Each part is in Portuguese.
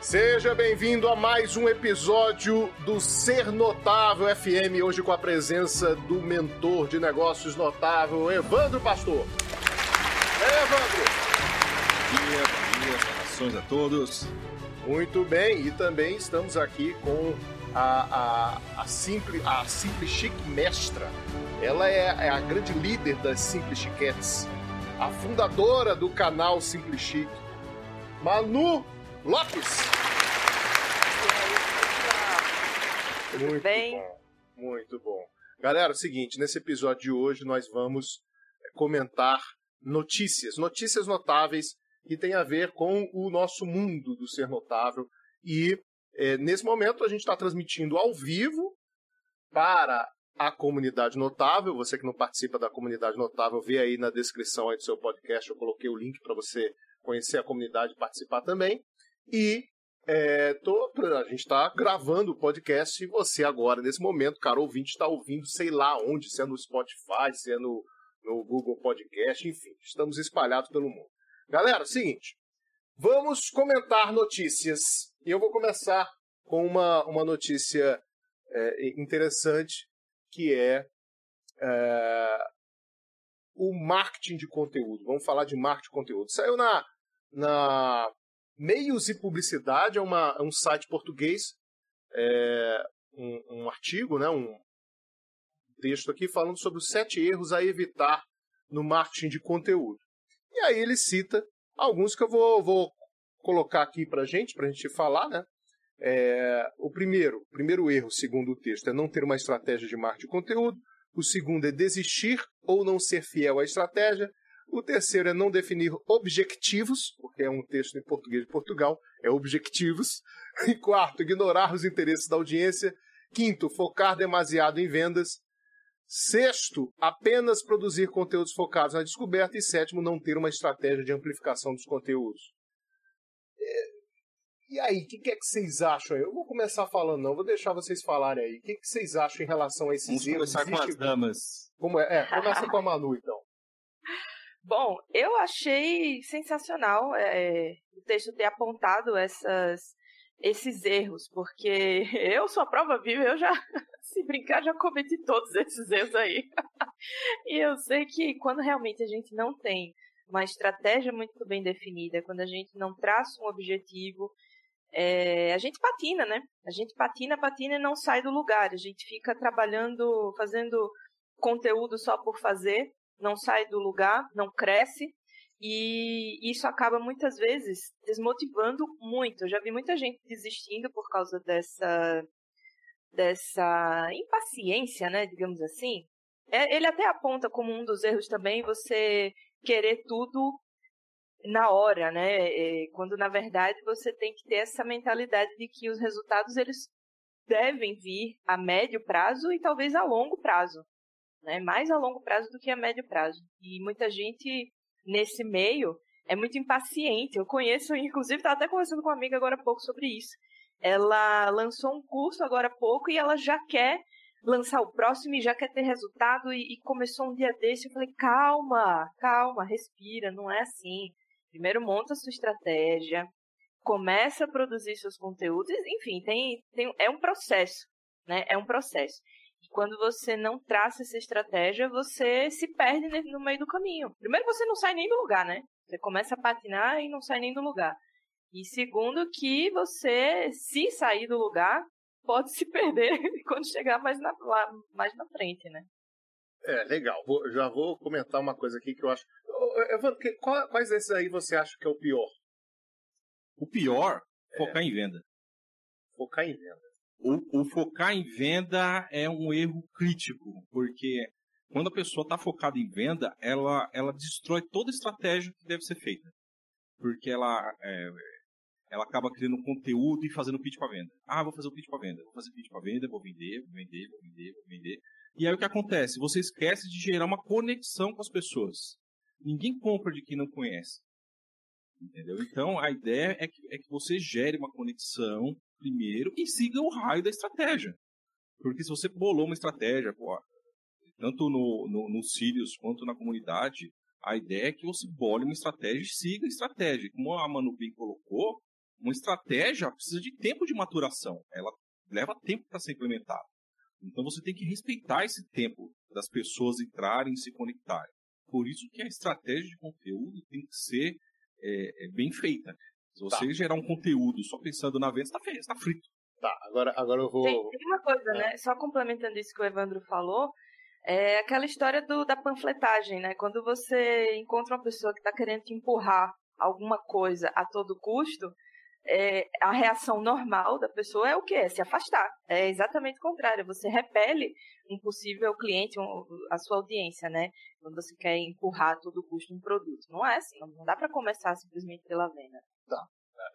Seja bem-vindo a mais um episódio do Ser Notável FM, hoje com a presença do mentor de negócios notável, Evandro Pastor. É, Evandro! Bom dia, bom dia, saudações a todos. Muito bem, e também estamos aqui com a, a, a, Simple, a Simple Chic Mestra. Ela é, é a grande líder das Simple Chiquetes, a fundadora do canal Simple Chic, Manu Lopes. Tudo muito bem? bom, muito bom. Galera, é o seguinte, nesse episódio de hoje nós vamos comentar notícias, notícias notáveis que tem a ver com o nosso mundo do ser notável. E é, nesse momento a gente está transmitindo ao vivo para a comunidade notável. Você que não participa da comunidade notável, vê aí na descrição aí do seu podcast, eu coloquei o link para você conhecer a comunidade e participar também. E é, tô, a gente está gravando o podcast e você agora, nesse momento, cara, ouvinte, está ouvindo sei lá onde, se é no Spotify, se é no, no Google Podcast, enfim, estamos espalhados pelo mundo. Galera, seguinte, vamos comentar notícias. E eu vou começar com uma, uma notícia é, interessante, que é, é, o marketing de conteúdo. Vamos falar de marketing de conteúdo. Saiu na, na Meios e Publicidade, é, uma, é um site português, é, um, um artigo, né, um texto aqui falando sobre os sete erros a evitar no marketing de conteúdo. E aí ele cita alguns que eu vou, vou colocar aqui para gente, para a gente falar, né? É, o primeiro, primeiro erro, segundo o texto, é não ter uma estratégia de marketing de conteúdo. O segundo é desistir ou não ser fiel à estratégia. O terceiro é não definir objetivos, porque é um texto em português de Portugal, é objetivos. E quarto, ignorar os interesses da audiência. Quinto, focar demasiado em vendas. Sexto, apenas produzir conteúdos focados na descoberta. E sétimo, não ter uma estratégia de amplificação dos conteúdos. E aí, o que, que, é que vocês acham? Eu vou começar falando, não, vou deixar vocês falarem aí. O que, que vocês acham em relação a esses Vamos erros? começar com as damas. Como é? é, começa com a Manu, então. Bom, eu achei sensacional é, o texto ter apontado essas, esses erros, porque eu sou a prova viva, eu já, se brincar, já cometi todos esses erros aí. e eu sei que quando realmente a gente não tem uma estratégia muito bem definida, quando a gente não traça um objetivo, é, a gente patina, né? A gente patina, patina e não sai do lugar. A gente fica trabalhando, fazendo conteúdo só por fazer, não sai do lugar, não cresce. E isso acaba muitas vezes desmotivando muito. Eu já vi muita gente desistindo por causa dessa, dessa impaciência, né? Digamos assim. É, ele até aponta como um dos erros também você querer tudo na hora, né? É, quando na verdade você tem que ter essa mentalidade de que os resultados eles devem vir a médio prazo e talvez a longo prazo, né? Mais a longo prazo do que a médio prazo. E muita gente nesse meio é muito impaciente. Eu conheço, inclusive, estava até conversando com uma amiga agora há pouco sobre isso. Ela lançou um curso agora há pouco e ela já quer lançar o próximo e já quer ter resultado e, e começou um dia desse. Eu falei, calma, calma, respira, não é assim. Primeiro monta a sua estratégia, começa a produzir seus conteúdos, enfim, tem, tem, é um processo, né? É um processo. Quando você não traça essa estratégia, você se perde no meio do caminho. Primeiro, você não sai nem do lugar, né? Você começa a patinar e não sai nem do lugar. E segundo, que você, se sair do lugar, pode se perder quando chegar mais na, lá, mais na frente, né? É, legal. Vou- já vou comentar uma coisa aqui que eu acho. Evandro, quais desses aí você acha que é o pior? O pior, focar em venda. Focar em venda. O, o focar em venda é um erro crítico, porque quando a pessoa está focada em venda, ela, ela destrói toda a estratégia que deve ser feita. Porque ela, é, ela acaba criando um conteúdo e fazendo pitch para venda. Ah, vou fazer o pitch para venda, vou fazer pitch para venda, vou vender, vou vender, vou vender, vou vender. E aí o que acontece? Você esquece de gerar uma conexão com as pessoas. Ninguém compra de quem não conhece. Entendeu? Então a ideia é que, é que você gere uma conexão primeiro e siga o raio da estratégia. Porque se você bolou uma estratégia, pô, tanto no, no, no Sirius quanto na comunidade, a ideia é que você bole uma estratégia e siga a estratégia. Como a Manu bem colocou, uma estratégia precisa de tempo de maturação. Ela leva tempo para ser implementada. Então você tem que respeitar esse tempo das pessoas entrarem e se conectarem. Por isso que a estratégia de conteúdo tem que ser é, é bem feita. Se você tá. gerar um conteúdo só pensando na venda, está tá frito. Tá, agora, agora eu vou. Tem, tem uma coisa, é. né? Só complementando isso que o Evandro falou, é aquela história do, da panfletagem, né? Quando você encontra uma pessoa que está querendo te empurrar alguma coisa a todo custo, é, a reação normal da pessoa é o que? É se afastar. É exatamente o contrário. Você repele um possível cliente, um, a sua audiência, né? Quando você quer empurrar a todo custo um produto. Não é assim. Não dá para começar simplesmente pela venda. Tá.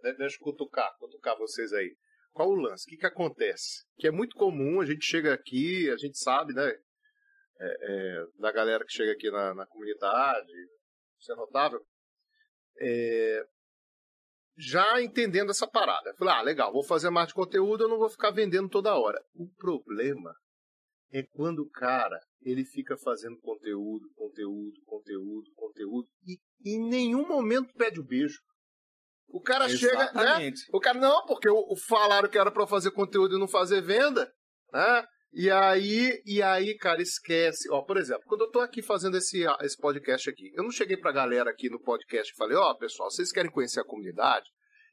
É, deixa eu cutucar, cutucar vocês aí. Qual o lance? O que, que acontece? Que é muito comum, a gente chega aqui, a gente sabe, né? É, é, da galera que chega aqui na, na comunidade, isso é notável. É, já entendendo essa parada. Falei, ah, legal, vou fazer mais de conteúdo, eu não vou ficar vendendo toda hora. O problema é quando o cara ele fica fazendo conteúdo, conteúdo, conteúdo, conteúdo e em nenhum momento pede o beijo. O cara Exatamente. chega, né? O cara não, porque o, falaram que era para fazer conteúdo e não fazer venda, né? E aí, e aí, cara, esquece. Ó, por exemplo, quando eu tô aqui fazendo esse, esse podcast aqui, eu não cheguei pra galera aqui no podcast e falei, ó, oh, pessoal, vocês querem conhecer a comunidade?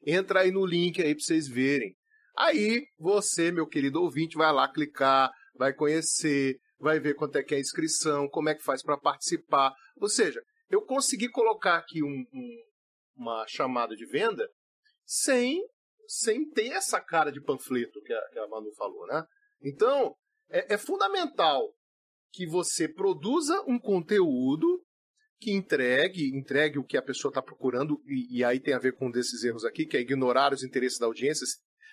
Entra aí no link aí pra vocês verem. Aí, você, meu querido ouvinte, vai lá clicar, vai conhecer, vai ver quanto é que é a inscrição, como é que faz para participar. Ou seja, eu consegui colocar aqui um, um, uma chamada de venda sem, sem ter essa cara de panfleto que a, que a Manu falou, né? Então, é, é fundamental que você produza um conteúdo que entregue, entregue o que a pessoa está procurando, e, e, aí tem a ver com um desses erros aqui, que é ignorar os interesses da audiência.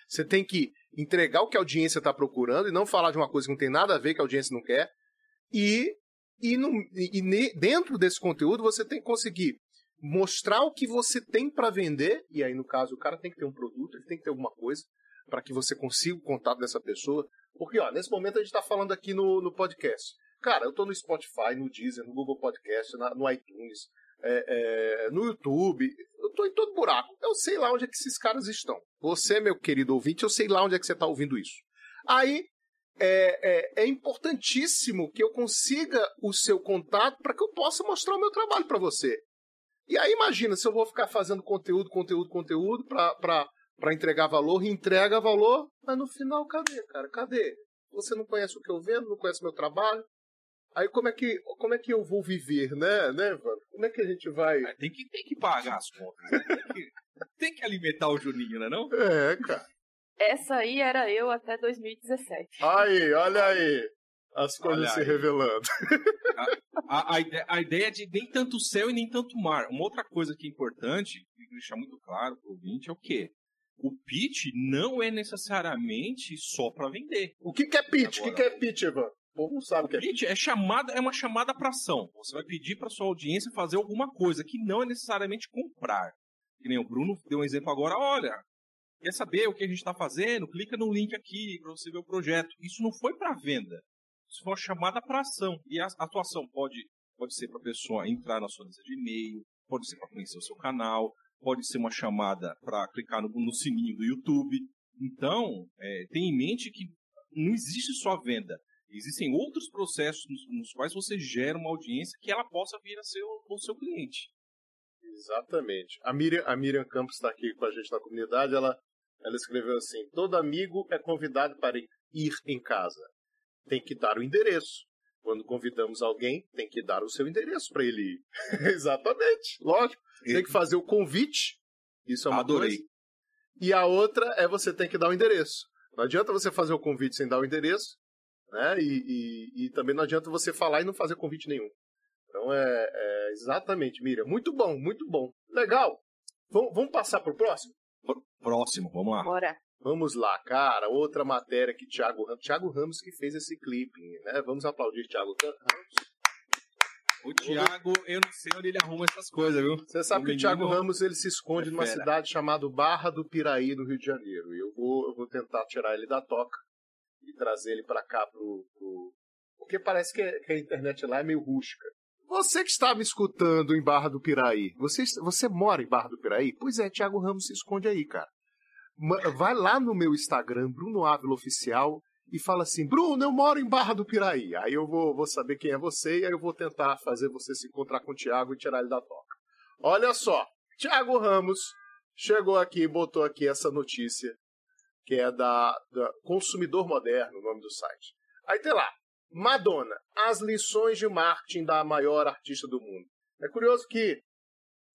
Você tem que entregar o que a audiência está procurando e não falar de uma coisa que não tem nada a ver que a audiência não quer. E, e, no, e, e dentro desse conteúdo você tem que conseguir mostrar o que você tem para vender, e aí no caso o cara tem que ter um produto, ele tem que ter alguma coisa para que você consiga o contato dessa pessoa. Porque, ó, nesse momento a gente está falando aqui no, no podcast. Cara, eu estou no Spotify, no Deezer, no Google Podcast, na, no iTunes, é, é, no YouTube. Eu estou em todo buraco. Eu sei lá onde é que esses caras estão. Você, meu querido ouvinte, eu sei lá onde é que você está ouvindo isso. Aí, é, é, é, importantíssimo que eu consiga o seu contato para que eu possa mostrar o meu trabalho para você. E aí imagina se eu vou ficar fazendo conteúdo, conteúdo, conteúdo para para entregar valor, entrega valor, mas no final, cadê, cara? Cadê? Você não conhece o que eu vendo, não conhece o meu trabalho. Aí como é que, como é que eu vou viver, né, né, mano? Como é que a gente vai. tem, que, tem que pagar as contas. Né? Tem, que, tem que alimentar o Juninho, né não? É, cara. Essa aí era eu até 2017. Aí, olha aí. As coisas olha se revelando. A, a, a, ideia, de nem tanto céu e nem tanto mar. Uma outra coisa que é importante, deixar muito claro pro ouvinte, é o quê? o pitch não é necessariamente só para vender. O que, que é pitch? Agora, o que, que é pitch, Ivan? O povo não sabe o que é pitch. É, chamada, é uma chamada para ação. Você vai pedir para sua audiência fazer alguma coisa que não é necessariamente comprar. Que nem o Bruno deu um exemplo agora. Olha, quer saber o que a gente está fazendo? Clica no link aqui para você ver o projeto. Isso não foi para venda. Foi uma chamada para ação. E a atuação pode, pode ser para a pessoa entrar na sua lista de e-mail, pode ser para conhecer o seu canal, pode ser uma chamada para clicar no, no, sininho do YouTube. Então, é, tenha em mente que não existe só venda. Existem outros processos nos, nos, quais você gera uma audiência que ela possa vir a ser o, o seu cliente. Exatamente. A Miriam, a Miriam Campos está aqui com a gente na comunidade. Ela, ela escreveu assim: todo amigo é convidado para ir em casa. Tem que dar o endereço. Quando convidamos alguém, tem que dar o seu endereço para ele ir. Exatamente, lógico. Tem que fazer o convite. Isso é uma Adorei. coisa. E a outra é você tem que dar o endereço. Não adianta você fazer o convite sem dar o endereço, né? E, e, e também não adianta você falar e não fazer convite nenhum. Então é, é exatamente, Miriam. Muito bom, muito bom. Legal. Vamos, vamos passar para o próximo? Próximo, vamos lá. Bora. Vamos lá, cara. Outra matéria que Thiago Ramos, Thiago Ramos que fez esse clipe, né? Vamos aplaudir Thiago Ramos. O Thiago, eu não sei onde ele arruma essas coisas, viu? Você sabe o que o Thiago Ramos ele se esconde é numa fera. cidade chamada Barra do Piraí, no Rio de Janeiro. E eu vou, eu vou tentar tirar ele da toca e trazer ele para cá pro, pro, Porque parece que, a internet lá é meio rústica. Você que está me escutando em Barra do Piraí, você, você mora em Barra do Piraí? Pois é, Thiago Ramos se esconde aí, cara. Vai lá no meu Instagram, Bruno Ávila Oficial, e fala assim: Bruno, eu moro em Barra do Piraí. Aí eu vou, vou saber quem é você e aí eu vou tentar fazer você se encontrar com o Thiago e tirar ele da toca. Olha só, Thiago Ramos chegou aqui e botou aqui essa notícia, que é da, da Consumidor Moderno, o nome do site. Aí tem lá: Madonna, as lições de marketing da maior artista do mundo. É curioso que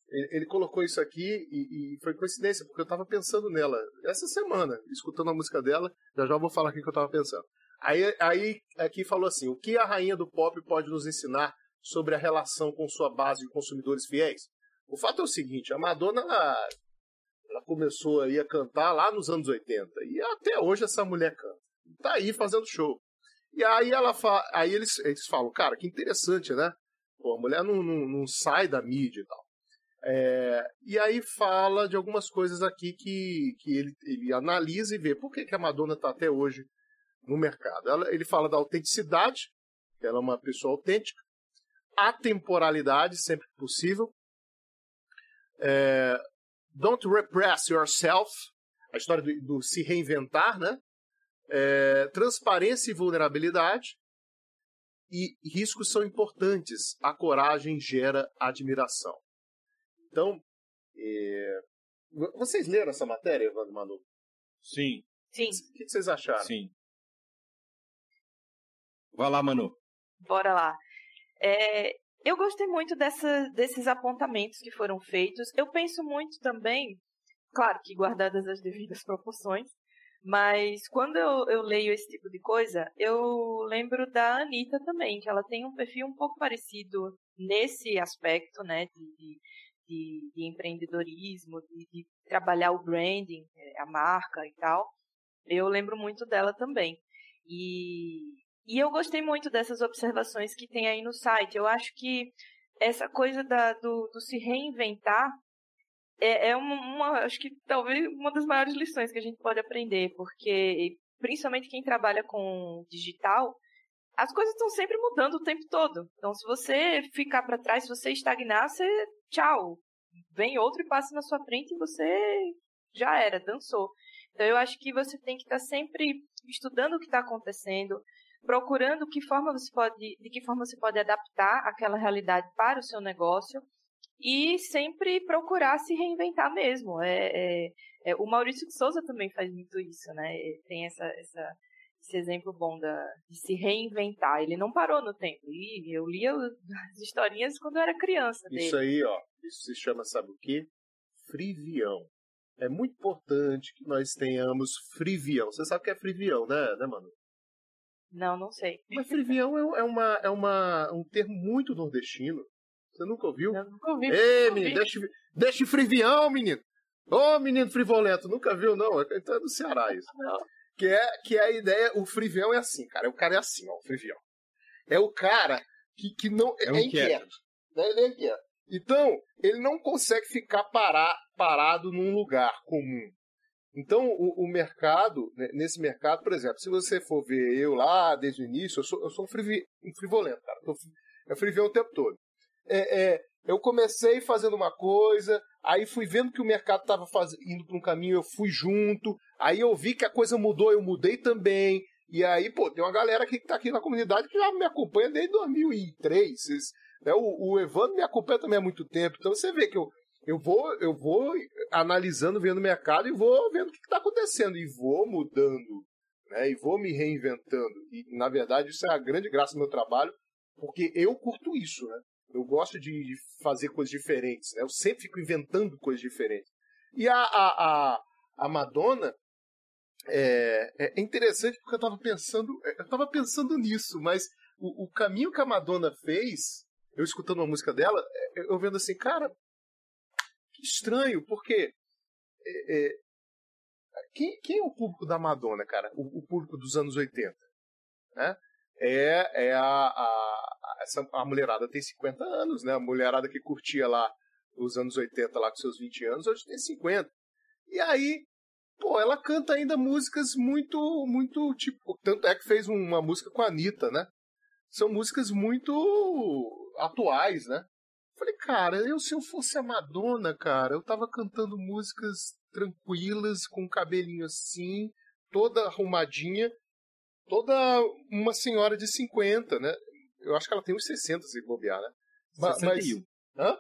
ele, colocou isso aqui e, e, foi coincidência, porque eu estava pensando nela essa semana, escutando a música dela. Já já vou falar aqui que eu estava pensando. Aí, aí aqui falou assim: o que a rainha do pop pode nos ensinar sobre a relação com sua base de consumidores fiéis? O fato é o seguinte: a Madonna ela começou aí a cantar lá nos anos 80 e até hoje essa mulher canta. Tá aí fazendo show. E aí ela fa... aí eles, eles falam, cara, que interessante, né? Pô, a mulher não, não, não sai da mídia e tal. É, e aí fala de algumas coisas aqui que, que ele, ele analisa e vê por que, que a Madonna está até hoje no mercado. Ela, ele fala da autenticidade, que ela é uma pessoa autêntica, a temporalidade, sempre que possível, é, don't repress yourself, a história do, do se reinventar, né? É, transparência e vulnerabilidade, e riscos são importantes. A coragem gera admiração. Então, é... vocês leram essa matéria, Evandro Manu? Sim. Sim. O que vocês acharam? Sim. Vai lá, Manu. Bora lá. É, eu gostei muito dessa, desses apontamentos que foram feitos. Eu penso muito também, claro que guardadas as devidas proporções, mas quando eu, eu, leio esse tipo de coisa, eu lembro da Anitta também, que ela tem um perfil um pouco parecido nesse aspecto, né, de, de de, de empreendedorismo, de, de, trabalhar o branding, é, a marca e tal. Eu lembro muito dela também. E, e eu gostei muito dessas observações que tem aí no site. Eu acho que essa coisa da, do, do se reinventar é, é uma, uma, acho que talvez uma das maiores lições que a gente pode aprender, porque principalmente quem trabalha com digital, as coisas estão sempre mudando o tempo todo. Então, se você ficar para trás, se você estagnar, você tchau. Vem outro e passa na sua frente e você já era, dançou. Então, eu acho que você tem que estar tá sempre estudando o que está acontecendo, procurando que forma você pode, de que forma você pode adaptar aquela realidade para o seu negócio e sempre procurar se reinventar mesmo. É, é, é, o Maurício de Souza também faz muito isso, né? Tem essa, essa esse exemplo bom da, de se reinventar. Ele não parou no tempo. E eu lia as historinhas quando eu era criança. Dele. Isso aí, ó, isso se chama, sabe o quê? Frivião. É muito importante que nós tenhamos frivião. Você sabe o que é frivião, né, né mano? Não, não sei. Mas frivião é, é, uma, é uma, um termo muito nordestino. Você nunca ouviu? Eu nunca ouvi. Ei, menino, deixa, deixa frivião, menino. Ô, oh, menino frivolento, nunca viu, não? Então é do Ceará isso. Não. Que é, que é a ideia, o frivião é assim, cara. O cara é assim, ó, o frivião. É o cara que, que não é, é inquieto. Né? Ele é inquieto. Então, ele não consegue ficar parar, parado num lugar comum. Então, o, o, mercado, né, nesse mercado, por exemplo, se você for ver eu lá desde o início, eu sou, eu sou um, frivi, um frivolento, cara. Eu, eu frivião o tempo todo. É, é, eu comecei fazendo uma coisa, aí fui vendo que o mercado estava indo para um caminho, eu fui junto, aí eu vi que a coisa mudou, eu mudei também. E aí, pô, tem uma galera que está aqui na comunidade que já me acompanha desde 2003. né, o, o Evandro me acompanha também há muito tempo. Então você vê que eu, eu vou eu vou analisando, vendo o mercado e vou vendo o que está acontecendo. E vou mudando, né? E vou me reinventando. E, na verdade, isso é a grande graça do meu trabalho, porque eu curto isso, né? Eu gosto de, fazer coisas diferentes. Né? Eu sempre fico inventando coisas diferentes. E a, a, a, a Madonna é, é, interessante porque eu estava pensando, eu estava pensando nisso, mas o, o, caminho que a Madonna fez, eu escutando uma música dela, é, eu vendo assim, cara, que estranho, porque é, é, quem, quem, é o público da Madonna, cara? O, o público dos anos 80, né? É, é a, a, essa, a mulherada tem 50 anos, né? A mulherada que curtia lá os anos 80 lá com seus 20 anos, hoje tem 50. E aí, pô, ela canta ainda músicas muito, muito, tipo, tanto é que fez uma música com a Anitta, né? São músicas muito atuais, né? Falei, cara, eu se eu fosse a Madonna, cara, eu tava cantando músicas tranquilas, com o cabelinho assim, toda arrumadinha, toda uma senhora de 50, né? Eu acho que ela tem uns 60 se bobear, né? 61. Mas... Hã?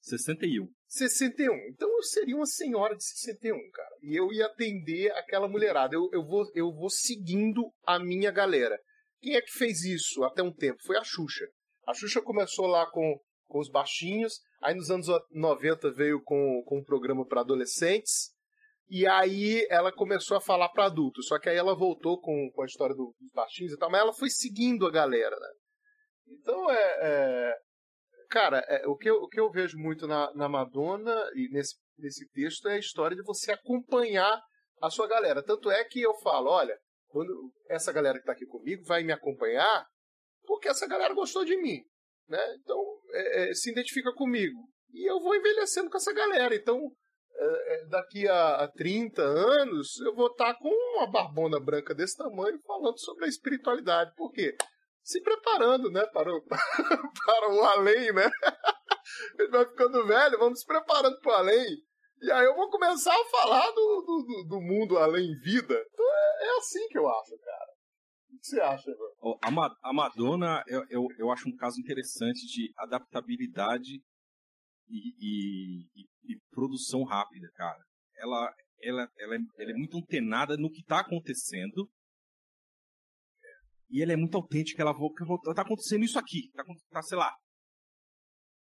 61. 61. Então eu seria uma senhora de 61, cara. E eu ia atender aquela mulherada. Eu, eu, vou, eu vou seguindo a minha galera. Quem é que fez isso até um tempo? Foi a Xuxa. A Xuxa começou lá com, com os baixinhos, aí nos anos 90 veio com, com um programa para adolescentes, e aí ela começou a falar para adultos. Só que aí ela voltou com, com a história do, dos baixinhos e tal, mas ela foi seguindo a galera, né? Então é, é cara, é, o, que eu, o que eu vejo muito na, na Madonna e nesse, nesse texto é a história de você acompanhar a sua galera. Tanto é que eu falo, olha, quando essa galera que está aqui comigo vai me acompanhar, porque essa galera gostou de mim, né? Então é, é, se identifica comigo e eu vou envelhecendo com essa galera. Então daqui a, a 30 anos eu vou estar tá com uma barbona branca desse tamanho falando sobre a espiritualidade. Por quê? se preparando, né, para o, para o além, né? Ele vai ficando velho, vamos se preparando para o além. E aí eu vou começar a falar do, do, do mundo além vida. Então é, é, assim que eu acho, cara. O que você acha, Ivan? A Madonna, eu, eu, eu acho um caso interessante de adaptabilidade e, e, e, e produção rápida, cara. Ela, ela, ela, é, ela é muito antenada no que está acontecendo e ela é muito autêntica, ela tá acontecendo isso aqui, tá, tá sei lá,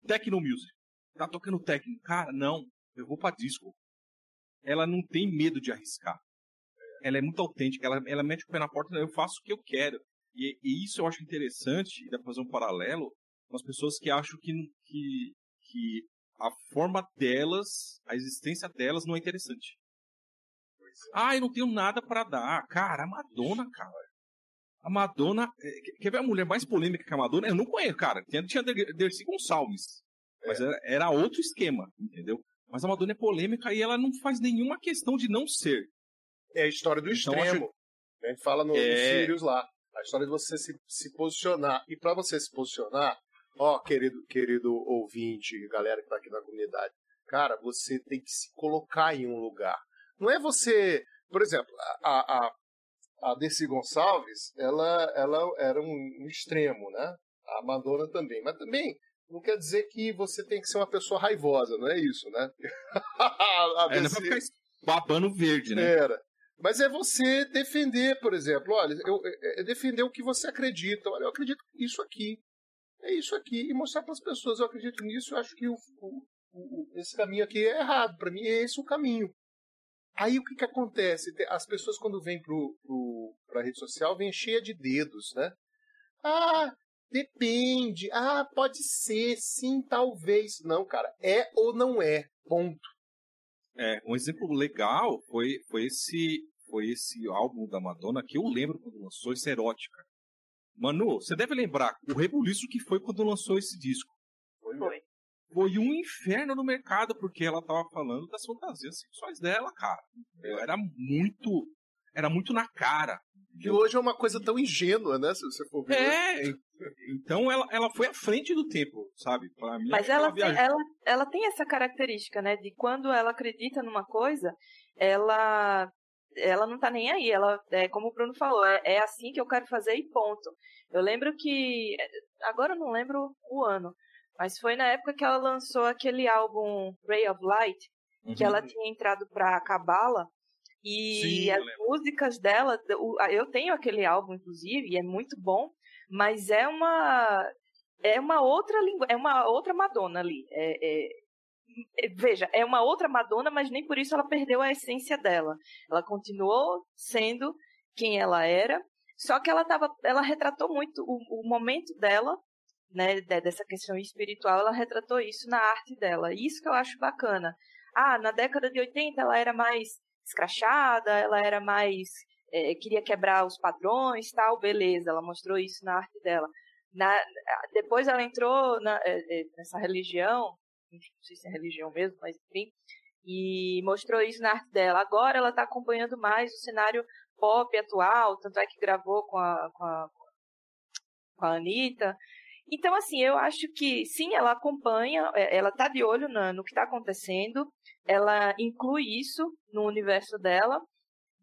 techno music, tá tocando techno. Cara, não, eu vou para disco. Ela não tem medo de arriscar. Ela é muito autêntica, ela, ela mete o pé na porta, eu faço o que eu quero. E, e isso eu acho interessante, e dá pra fazer um paralelo com as pessoas que acham que, que, que a forma delas, a existência delas não é interessante. Ah, eu não tenho nada para dar. Cara, a Madonna, cara. A Madonna. É, quer ver a mulher mais polêmica que a Madonna? Eu não conheço, cara. Tinha, tinha Dercy Gonçalves. Mas é. era, era, outro esquema, entendeu? Mas a Madonna é polêmica e ela não faz nenhuma questão de não ser. É a história do então, extremo. Acho... A gente fala no, é... no Sirius lá. A história de você se, se posicionar. E para você se posicionar, ó, querido, querido ouvinte, galera que tá aqui na comunidade, cara, você tem que se colocar em um lugar. Não é você. Por exemplo, a, a, a Dercy Gonçalves, ela, ela era um, um, extremo, né? A Madonna também. Mas também não quer dizer que você tem que ser uma pessoa raivosa, não é isso, né? a é, não é pra ficar babando verde, né? Era. Mas é você defender, por exemplo, olha, eu, é, é defender o que você acredita. Olha, eu acredito nisso aqui. É isso aqui. E mostrar para as pessoas, eu acredito nisso, eu acho que o, o, o, esse caminho aqui é errado. Para mim, é esse o caminho. Aí o que, que acontece? As pessoas, quando vêm para a rede social, vêm cheia de dedos, né? Ah, depende. Ah, pode ser. Sim, talvez. Não, cara. É ou não é. Ponto. É, um exemplo legal foi, foi, esse, foi esse álbum da Madonna que eu lembro quando lançou, esse Erótica. Manu, você deve lembrar o rebuliço que foi quando lançou esse disco. Foi. foi foi um inferno no mercado, porque ela tava falando das fantasias sexuais dela, cara. Era muito. Era muito na cara. E hoje é uma coisa tão ingênua, né? Se você for ver. É, então ela, ela foi à frente do tempo, sabe? Pra mim, Mas ela, tem, ela, ela tem essa característica, né? De quando ela acredita numa coisa, ela ela não tá nem aí. Ela, é, como o Bruno falou, é, é assim que eu quero fazer e ponto. Eu lembro que. Agora eu não lembro o ano, mas foi na época que ela lançou aquele álbum Ray of Light, uhum. que ela tinha entrado pra Cabala. E Sim, as músicas dela, eu tenho aquele álbum, inclusive, e é muito bom, mas é uma. É uma outra língua, é uma outra Madonna ali. É, é, é, veja, é uma outra Madonna, mas nem por isso ela perdeu a essência dela. Ela continuou sendo quem ela era, só que ela tava, ela retratou muito o, o momento dela né, dessa questão espiritual, ela retratou isso na arte dela. Isso que eu acho bacana. Ah, na década de 80 ela era mais escrachada, ela era mais. É, queria quebrar os padrões, tal, beleza, ela mostrou isso na arte dela. Na, depois ela entrou na, é, é nessa religião, não sei se é religião mesmo, mas enfim, e mostrou isso na arte dela. Agora ela está acompanhando mais o cenário pop atual, tanto é que gravou com a, com a, com a Anitta, Então, assim, eu acho que sim, ela acompanha, é, ela tá de olho no, no que está acontecendo, ela inclui isso no universo dela,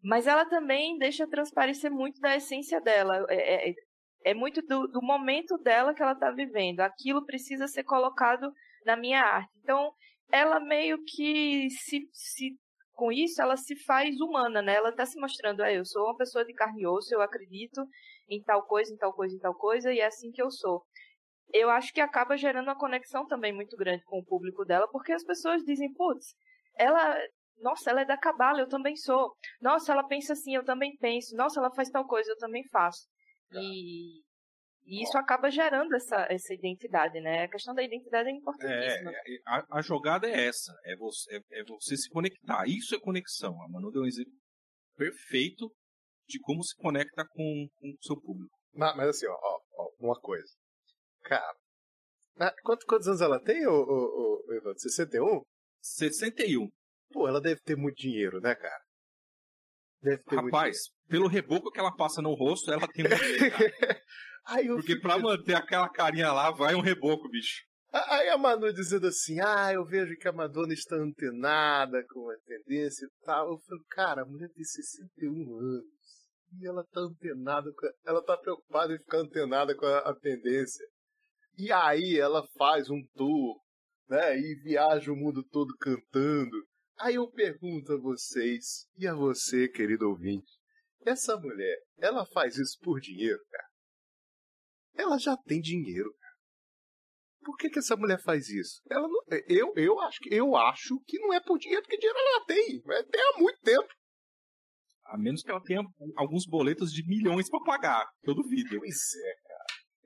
mas ela também deixa transparecer muito da essência dela. É, é, é muito do, do, momento dela que ela está vivendo. Aquilo precisa ser colocado na minha arte. Então, ela meio que se, se com isso ela se faz humana, né? Ela está se mostrando, ah, eu sou uma pessoa de carne e osso, eu acredito em tal coisa, em tal coisa, em tal coisa, e é assim que eu sou. Eu acho que acaba gerando uma conexão também muito grande com o público dela, porque as pessoas dizem, putz, ela, nossa, ela é da cabala, eu também sou. Nossa, ela pensa assim, eu também penso. Nossa, ela faz tal coisa, eu também faço. Tá. E, e isso acaba gerando essa, essa identidade, né? A questão da identidade é importantíssima. É, é a, a, jogada é essa, é você, é, é, você se conectar. Isso é conexão. A Manu deu um exemplo perfeito de como se conecta com, com o seu público. Mas, mas assim, ó, ó, uma coisa. Cara, quantos, quantos anos ela tem, ô, ô, ô, Evandro? 61? 61. Pô, ela deve ter muito dinheiro, né, cara? Deve ter Rapaz, pelo reboco que ela passa no rosto, ela tem muito dinheiro, Porque fico... pra manter aquela carinha lá, vai um reboco, bicho. Aí a Manu dizendo assim, ah, eu vejo que a Madonna está antenada com a tendência e tal. Eu falo, cara, a mulher tem 61 anos. E ela tá antenada, com a... ela tá preocupada em ficar antenada com a, a tendência. E aí ela faz um tour, né? E viaja o mundo todo cantando. Aí eu pergunto a vocês, e a você, querido ouvinte, essa mulher, ela faz isso por dinheiro, cara? Ela já tem dinheiro, cara. Por que, que essa mulher faz isso? Ela não, eu, eu, acho que, eu acho que não é por dinheiro, porque dinheiro ela tem. Tem há muito tempo. A menos que ela tenha alguns boletos de milhões para pagar, eu duvido. Pois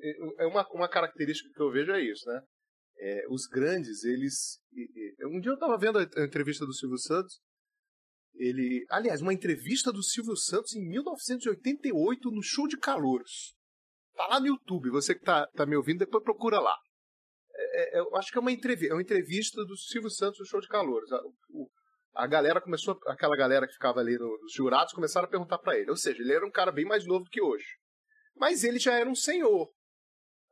é, é uma, uma característica que eu vejo é isso, né? É, os grandes, eles. Um dia eu estava vendo a entrevista do Silvio Santos. Ele. Aliás, uma entrevista do Silvio Santos em 1988 no show de calouros. Tá lá no YouTube, você que tá, tá me ouvindo, depois procura lá. É, é, eu acho que é uma entrevista, é uma entrevista do Silvio Santos no show de calouros. A, o, a galera começou, aquela galera que ficava ali nos jurados, começaram a perguntar para ele. Ou seja, ele era um cara bem mais novo que hoje. Mas ele já era um senhor.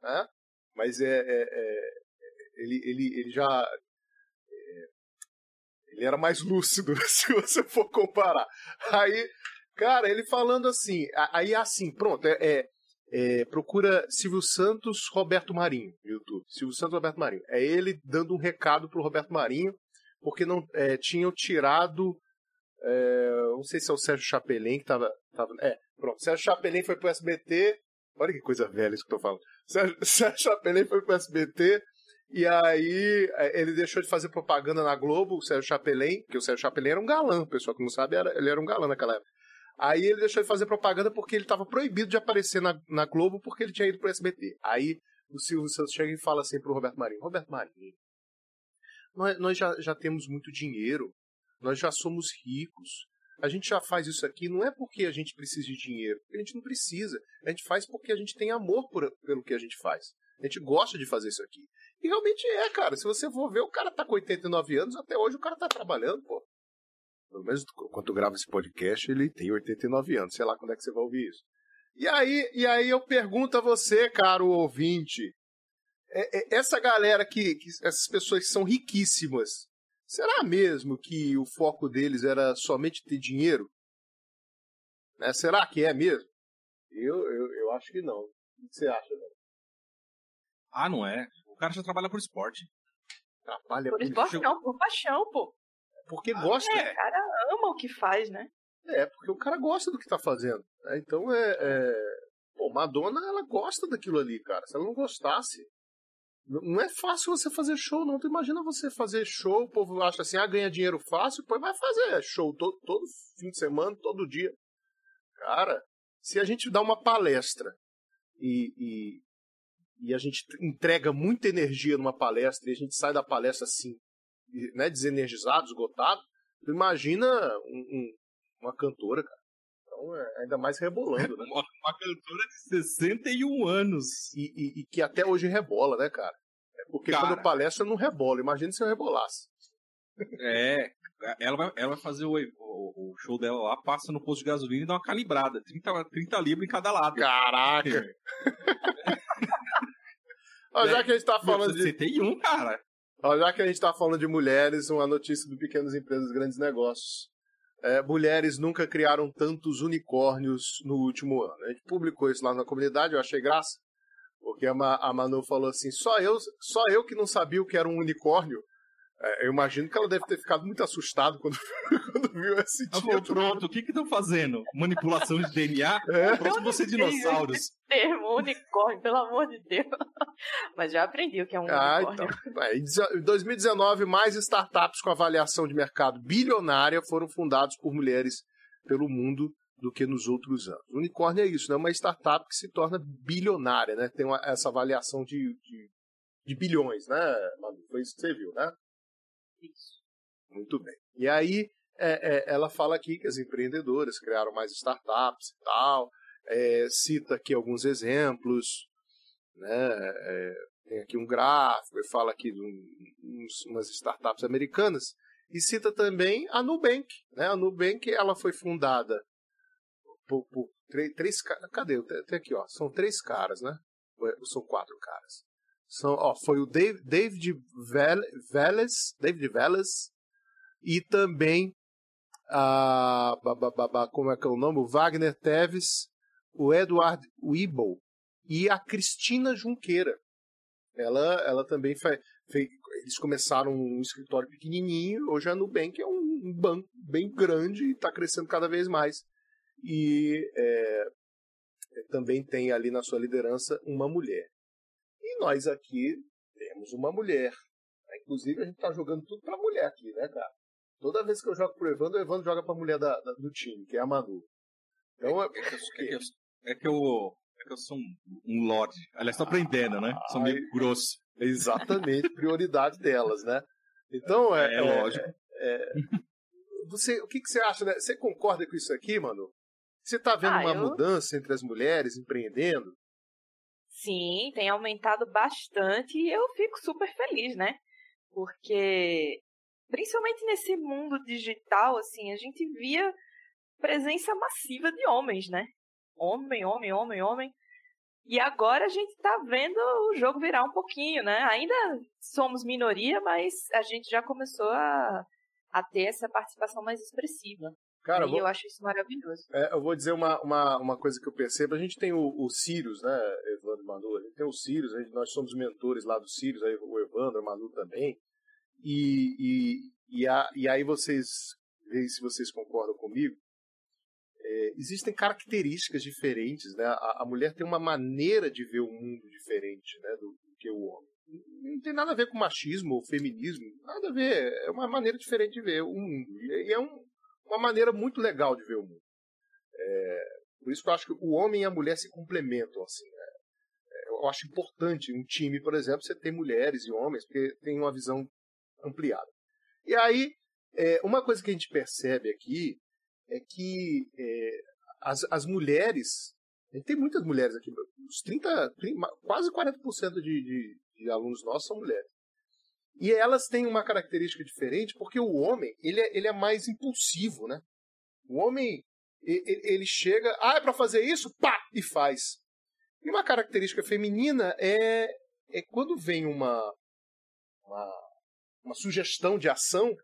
Né? Mas é, é, é, ele, ele, ele já. É, ele era mais lúcido, se você for comparar. Aí, cara, ele falando assim. Aí, assim, pronto, é, é, é, procura Silvio Santos Roberto Marinho no YouTube. Silvio Santos Roberto Marinho. É ele dando um recado pro Roberto Marinho, porque não é, tinham tirado. É, não sei se é o Sérgio Chapelin que tava. tava é, pronto. Sérgio Chapelin foi pro SBT. Olha que coisa velha isso que eu tô falando. Sérgio, Sérgio Chapelin foi pro SBT e aí é, ele deixou de fazer propaganda na Globo, o Sérgio Chapelin, que o Sérgio Chapelin era um galã, o pessoal que não sabe, era, ele era um galã naquela época. Aí ele deixou de fazer propaganda porque ele estava proibido de aparecer na, na Globo porque ele tinha ido pro SBT. Aí o Silvio Santos chega e fala assim pro Roberto Marinho, Roberto Marinho, nós, nós já, já temos muito dinheiro, nós já somos ricos, a gente já faz isso aqui não é porque a gente precisa de dinheiro, porque a gente não precisa. A gente faz porque a gente tem amor por, pelo que a gente faz. A gente gosta de fazer isso aqui. E realmente é, cara. Se você for ver, o cara tá com 89 anos, até hoje o cara tá trabalhando, pô. Pelo menos quando eu gravo esse podcast, ele tem 89 anos. Sei lá quando é que você vai ouvir isso. E aí, e aí eu pergunto a você, caro ouvinte, é, é, essa galera que, que, essas pessoas que são riquíssimas, será mesmo que o foco deles era somente ter dinheiro? Né? Será que é mesmo? Eu, eu, eu acho que não. O que você acha, velho? Ah, não é. O cara já trabalha por esporte. Trabalha por, por esporte? Não, por paixão, pô. Porque ah, gosta. É, o cara ama o que faz, né? É, porque o cara gosta do que tá fazendo. Né? Então é, é. Pô, Madonna, ela gosta daquilo ali, cara. Se ela não gostasse. Não é fácil você fazer show, não. Tu imagina você fazer show, o povo acha assim, ah, ganha dinheiro fácil, depois vai fazer show todo, todo fim de semana, todo dia. Cara, se a gente dá uma palestra e, e, e a gente entrega muita energia numa palestra e a gente sai da palestra assim, né, desenergizado, esgotado, tu imagina um, um, uma cantora, cara. Então é ainda mais rebolando, né? uma, uma cantora de 61 anos. E, e, e, que até hoje rebola, né, cara? É porque cara, quando palestra não rebola. Imagina se eu rebolasse. É, ela vai, ela vai fazer o, o, o, show dela lá, passa no posto de gasolina e dá uma calibrada. 30, 30 libras em cada lado. Caraca! Ó, já que a gente tá falando de. Você tem um, cara. Já que a gente tá falando de mulheres, uma notícia do Pequenas Empresas Grandes Negócios. É, mulheres nunca criaram tantos unicórnios no último ano. A gente publicou isso lá na comunidade, eu achei graça. Porque a, a Manu falou assim: só eu, só eu que não sabia o que era um unicórnio. É, eu imagino que ela deve ter ficado muito assustada quando, quando viu esse título. Falou, pronto, o que que estão fazendo? Manipulação de DNA? É. Pronto, você dinossauros. Termo unicórnio, pelo amor de Deus. Mas já aprendi o que é um ah, unicórnio. Então. É, em 2019, mais startups com avaliação de mercado bilionária foram fundados por mulheres pelo mundo do que nos outros anos. O unicórnio é isso, né? Uma startup que se torna bilionária, né? Tem uma, essa avaliação de, de, de, bilhões, né, Manu? Foi isso que você viu, né? Isso. Muito bem. E aí, é, é, ela fala aqui que as empreendedoras criaram mais startups e tal, é, cita aqui alguns exemplos, né? É, tem aqui um gráfico, e fala aqui de uns, umas startups americanas, e cita também a Nubank. Né? A Nubank ela foi fundada por, por três, três Cadê? Tem aqui, ó. São três caras, né? São quatro caras. São, ó, foi o Dave, David Veles, David Veles e também a como é que é o nome? O Wagner Teves, o Edward Weeble e a Cristina Junqueira. Ela, ela também fez, fez, eles começaram um escritório pequenininho, hoje a Nubank é um, um banco bem grande e está crescendo cada vez mais e é, também tem ali na sua liderança uma mulher. E nós aqui temos uma mulher. Inclusive, a gente está jogando tudo para a mulher aqui, né, cara? Toda vez que eu jogo pro Evandro, o Evandro joga para a mulher da, da, do time, que é a Manu. Então, é, é, que, eu, é, que, eu, é que eu sou um, um lorde. Aliás, estou aprendendo, né? Sou meio grosso. Exatamente, prioridade delas, né? Então, é, é, é lógico. É, você, o que, que você acha, né? Você concorda com isso aqui, mano? Você está vendo ah, uma eu... mudança entre as mulheres empreendendo? Sim, tem aumentado bastante e eu fico super feliz, né? Porque, principalmente nesse mundo digital, assim, a gente via presença massiva de homens, né? Homem, homem, homem, homem. E agora a gente tá vendo o jogo virar um pouquinho, né? Ainda somos minoria, mas a gente já começou a, a ter essa participação mais expressiva. Cara, e vou... eu acho isso maravilhoso. É, eu vou dizer uma, uma, uma coisa que eu percebo. A gente tem o, o Sirius, né, Evandro Manu? A gente tem o Sirius, gente, nós somos mentores lá do Sirius, aí o Evandro, o Manu também. E, e, e, a, e aí vocês, veem se vocês concordam comigo. É, existem características diferentes, né? A, a, mulher tem uma maneira de ver o mundo diferente, né, do, do que o homem. Não tem nada a ver com machismo ou feminismo, nada a ver. É uma maneira diferente de ver o mundo. E é um, uma maneira muito legal de ver o mundo. É, por isso que eu acho que o homem e a mulher se complementam. Assim, né? É, eu acho importante um time, por exemplo, você ter mulheres e homens, porque tem uma visão ampliada. E aí, é, uma coisa que a gente percebe aqui é que é, as, as mulheres, a gente tem muitas mulheres aqui, os 30, 30 quase 40% de, de, de alunos nossos são mulheres. E elas têm uma característica diferente porque o homem, ele é, ele é mais impulsivo, né? O homem, ele, ele chega, ah, é para fazer isso? Pá! E faz. E uma característica feminina é, é quando vem uma, uma, uma sugestão de ação,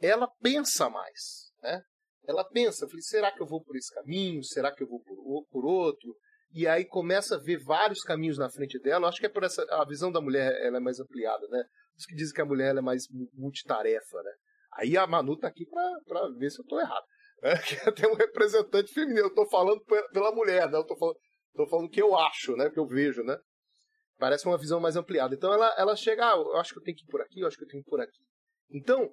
ela pensa mais, né? Ela pensa, será que eu vou por esse caminho? Será que eu vou por, por outro? E aí começa a ver vários caminhos na frente dela. Eu acho que é por essa a visão da mulher ela é mais ampliada, né? Os que dizem que a mulher é mais multitarefa, né? Aí a Manu tá aqui para ver se eu tô errado. É, que tem um representante feminino. Eu tô falando pela mulher, né? Eu tô falando, tô falando o que eu acho, né? O que eu vejo, né? Parece uma visão mais ampliada. Então ela, ela chega, ah, eu acho que eu tenho que ir por aqui, eu acho que eu tenho que ir por aqui. Então,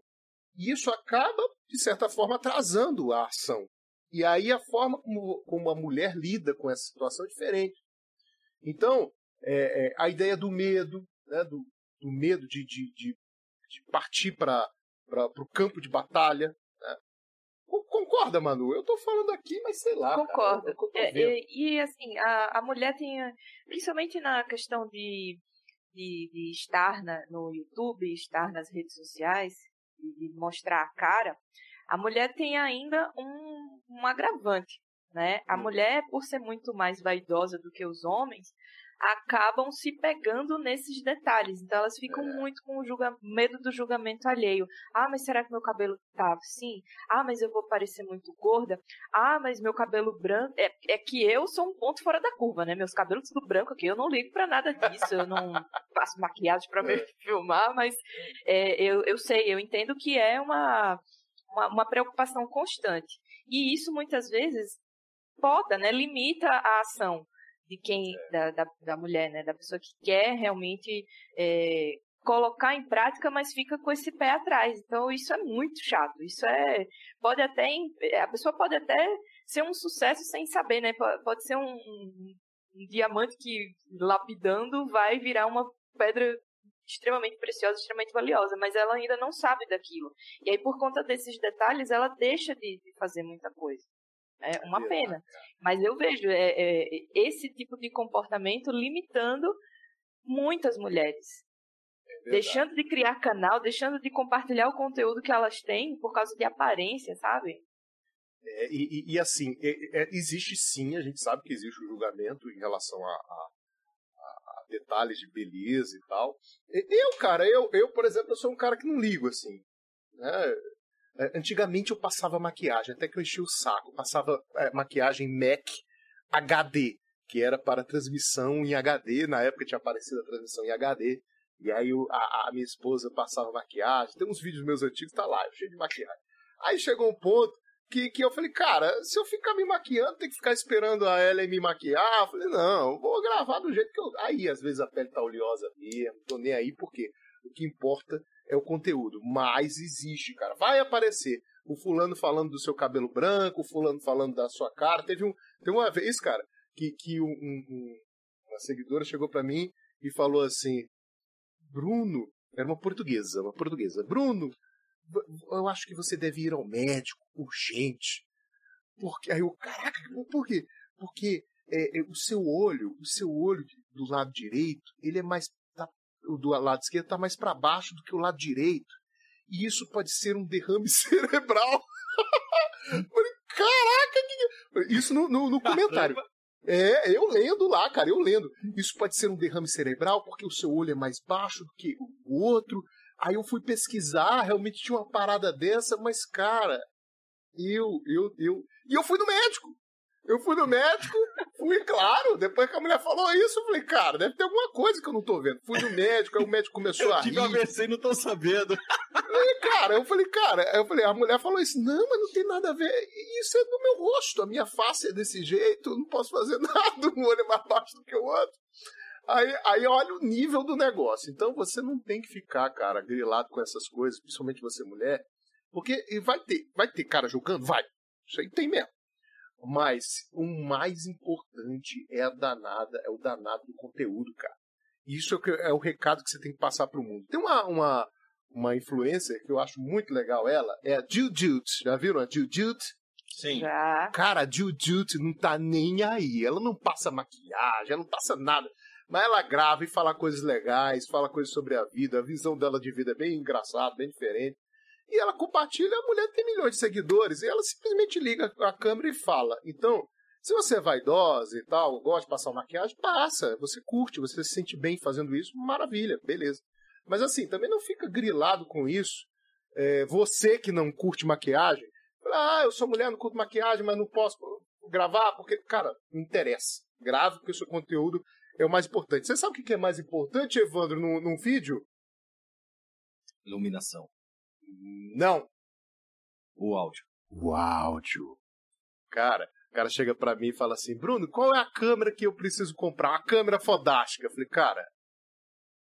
isso acaba, de certa forma, atrasando a ação. E aí a forma como, como a mulher lida com essa situação é diferente. Então, é, é, a ideia do medo, né, do, do medo de, de, de, de partir para o campo de batalha. Né? Concorda, Manu? Eu estou falando aqui, mas sei lá. Concordo. É, e, e, assim, a, a mulher tem, principalmente na questão de, de, de estar na, no YouTube, estar nas redes sociais, e mostrar a cara, a mulher tem ainda um, um agravante. Né? A hum. mulher, por ser muito mais vaidosa do que os homens, acabam se pegando nesses detalhes. Então elas ficam é. muito com o julga... medo do julgamento alheio. Ah, mas será que meu cabelo tá assim? Ah, mas eu vou parecer muito gorda? Ah, mas meu cabelo branco. É, é que eu sou um ponto fora da curva, né? Meus cabelos tudo branco aqui, eu não ligo para nada disso. Eu não faço maquiagem para me é. filmar, mas é, eu, eu sei, eu entendo que é uma, uma, uma preocupação constante. E isso muitas vezes poda, né? Limita a ação de quem é. da, da, da, mulher, né, da pessoa que quer realmente é, colocar em prática, mas fica com esse pé atrás. Então isso é muito chato. Isso é pode até a pessoa pode até ser um sucesso sem saber, né? Pode ser um, um, um diamante que lapidando vai virar uma pedra extremamente preciosa, extremamente valiosa, mas ela ainda não sabe daquilo. E aí, por conta desses detalhes, ela deixa de, de fazer muita coisa. É uma pena. Mas eu vejo é, é, esse tipo de comportamento limitando muitas mulheres. É deixando de criar canal, deixando de compartilhar o conteúdo que elas têm por causa de aparência, sabe? É, e, e, assim, é, é, existe sim, a gente sabe que existe o julgamento em relação a, a, a, detalhes de beleza e tal. Eu, cara, eu, eu, por exemplo, eu sou um cara que não ligo, assim. Né? É, antigamente eu passava maquiagem, até que eu enchi o saco. Passava é, maquiagem MAC HD, que era para transmissão em HD. Na época tinha aparecido a transmissão em HD. E aí eu, a, a, minha esposa passava maquiagem. Tem uns vídeos meus antigos, tá lá, cheio de maquiagem. Aí chegou um ponto que, que eu falei, cara, se eu ficar me maquiando, tem que ficar esperando a ela me maquiar. Eu falei, não, vou gravar do jeito que eu. Aí, às vezes, a pele tá oleosa mesmo, tô nem aí, porque o que importa é o conteúdo. Mas existe, cara. Vai aparecer o fulano falando do seu cabelo branco, o fulano falando da sua cara. Teve, um, uma vez, cara, que, que um, um, uma seguidora chegou para mim e falou assim: Bruno, era uma portuguesa, uma portuguesa. Bruno, eu acho que você deve ir ao médico urgente. Porque aí eu, caraca, por quê? Porque é, é, o seu olho, o seu olho do lado direito, ele é mais o do lado esquerdo está mais para baixo do que o lado direito. E isso pode ser um derrame cerebral. Caraca, que... isso no, no, no comentário. É, eu lendo lá, cara, eu lendo. Isso pode ser um derrame cerebral porque o seu olho é mais baixo do que o outro. Aí eu fui pesquisar, realmente tinha uma parada dessa, mas, cara, eu, eu, eu. E eu fui no médico. Eu fui no médico, fui, claro, depois que a mulher falou isso, eu falei, cara, deve ter alguma coisa que eu não tô vendo. Fui no médico, aí o médico começou eu a rir. Eu tive AVC e não tô sabendo. E, cara, eu falei, cara, eu falei, a mulher falou isso, não, mas não tem nada a ver, isso é do meu rosto, a minha face é desse jeito, não posso fazer nada, um olho é mais baixo do que o outro. Aí, aí olha o nível do negócio. Então você não tem que ficar, cara, grilado com essas coisas, principalmente você mulher, porque vai ter, vai ter cara julgando? Vai. Isso aí tem mesmo. Mas o mais importante é a danada, é o danado do conteúdo, cara. Isso é o, que, é o recado que você tem que passar para o mundo. Tem uma, uma, uma influencer que eu acho muito legal, ela, é a Jujut. Já viram a Jujut? Sim. Já. Cara, a Jujut não tá nem aí. Ela não passa maquiagem, ela não passa nada. Mas ela grava e fala coisas legais, fala coisas sobre a vida. A visão dela de vida é bem engraçada, bem diferente. E ela compartilha, a mulher tem milhões de seguidores, e ela simplesmente liga a câmera e fala. Então, se você é vaidosa e tal, gosta de passar maquiagem, passa. Você curte, você se sente bem fazendo isso, maravilha, beleza. Mas assim, também não fica grilado com isso. É, você que não curte maquiagem, ah, eu sou mulher, não curto maquiagem, mas não posso gravar, porque, cara, não interessa. Grave, porque o seu conteúdo é o mais importante. Você sabe o que é mais importante, Evandro, num, num vídeo? Iluminação. Não. O áudio. O áudio. Cara, o cara chega para mim e fala assim: Bruno, qual é a câmera que eu preciso comprar? Uma câmera fodástica. Eu falei, cara,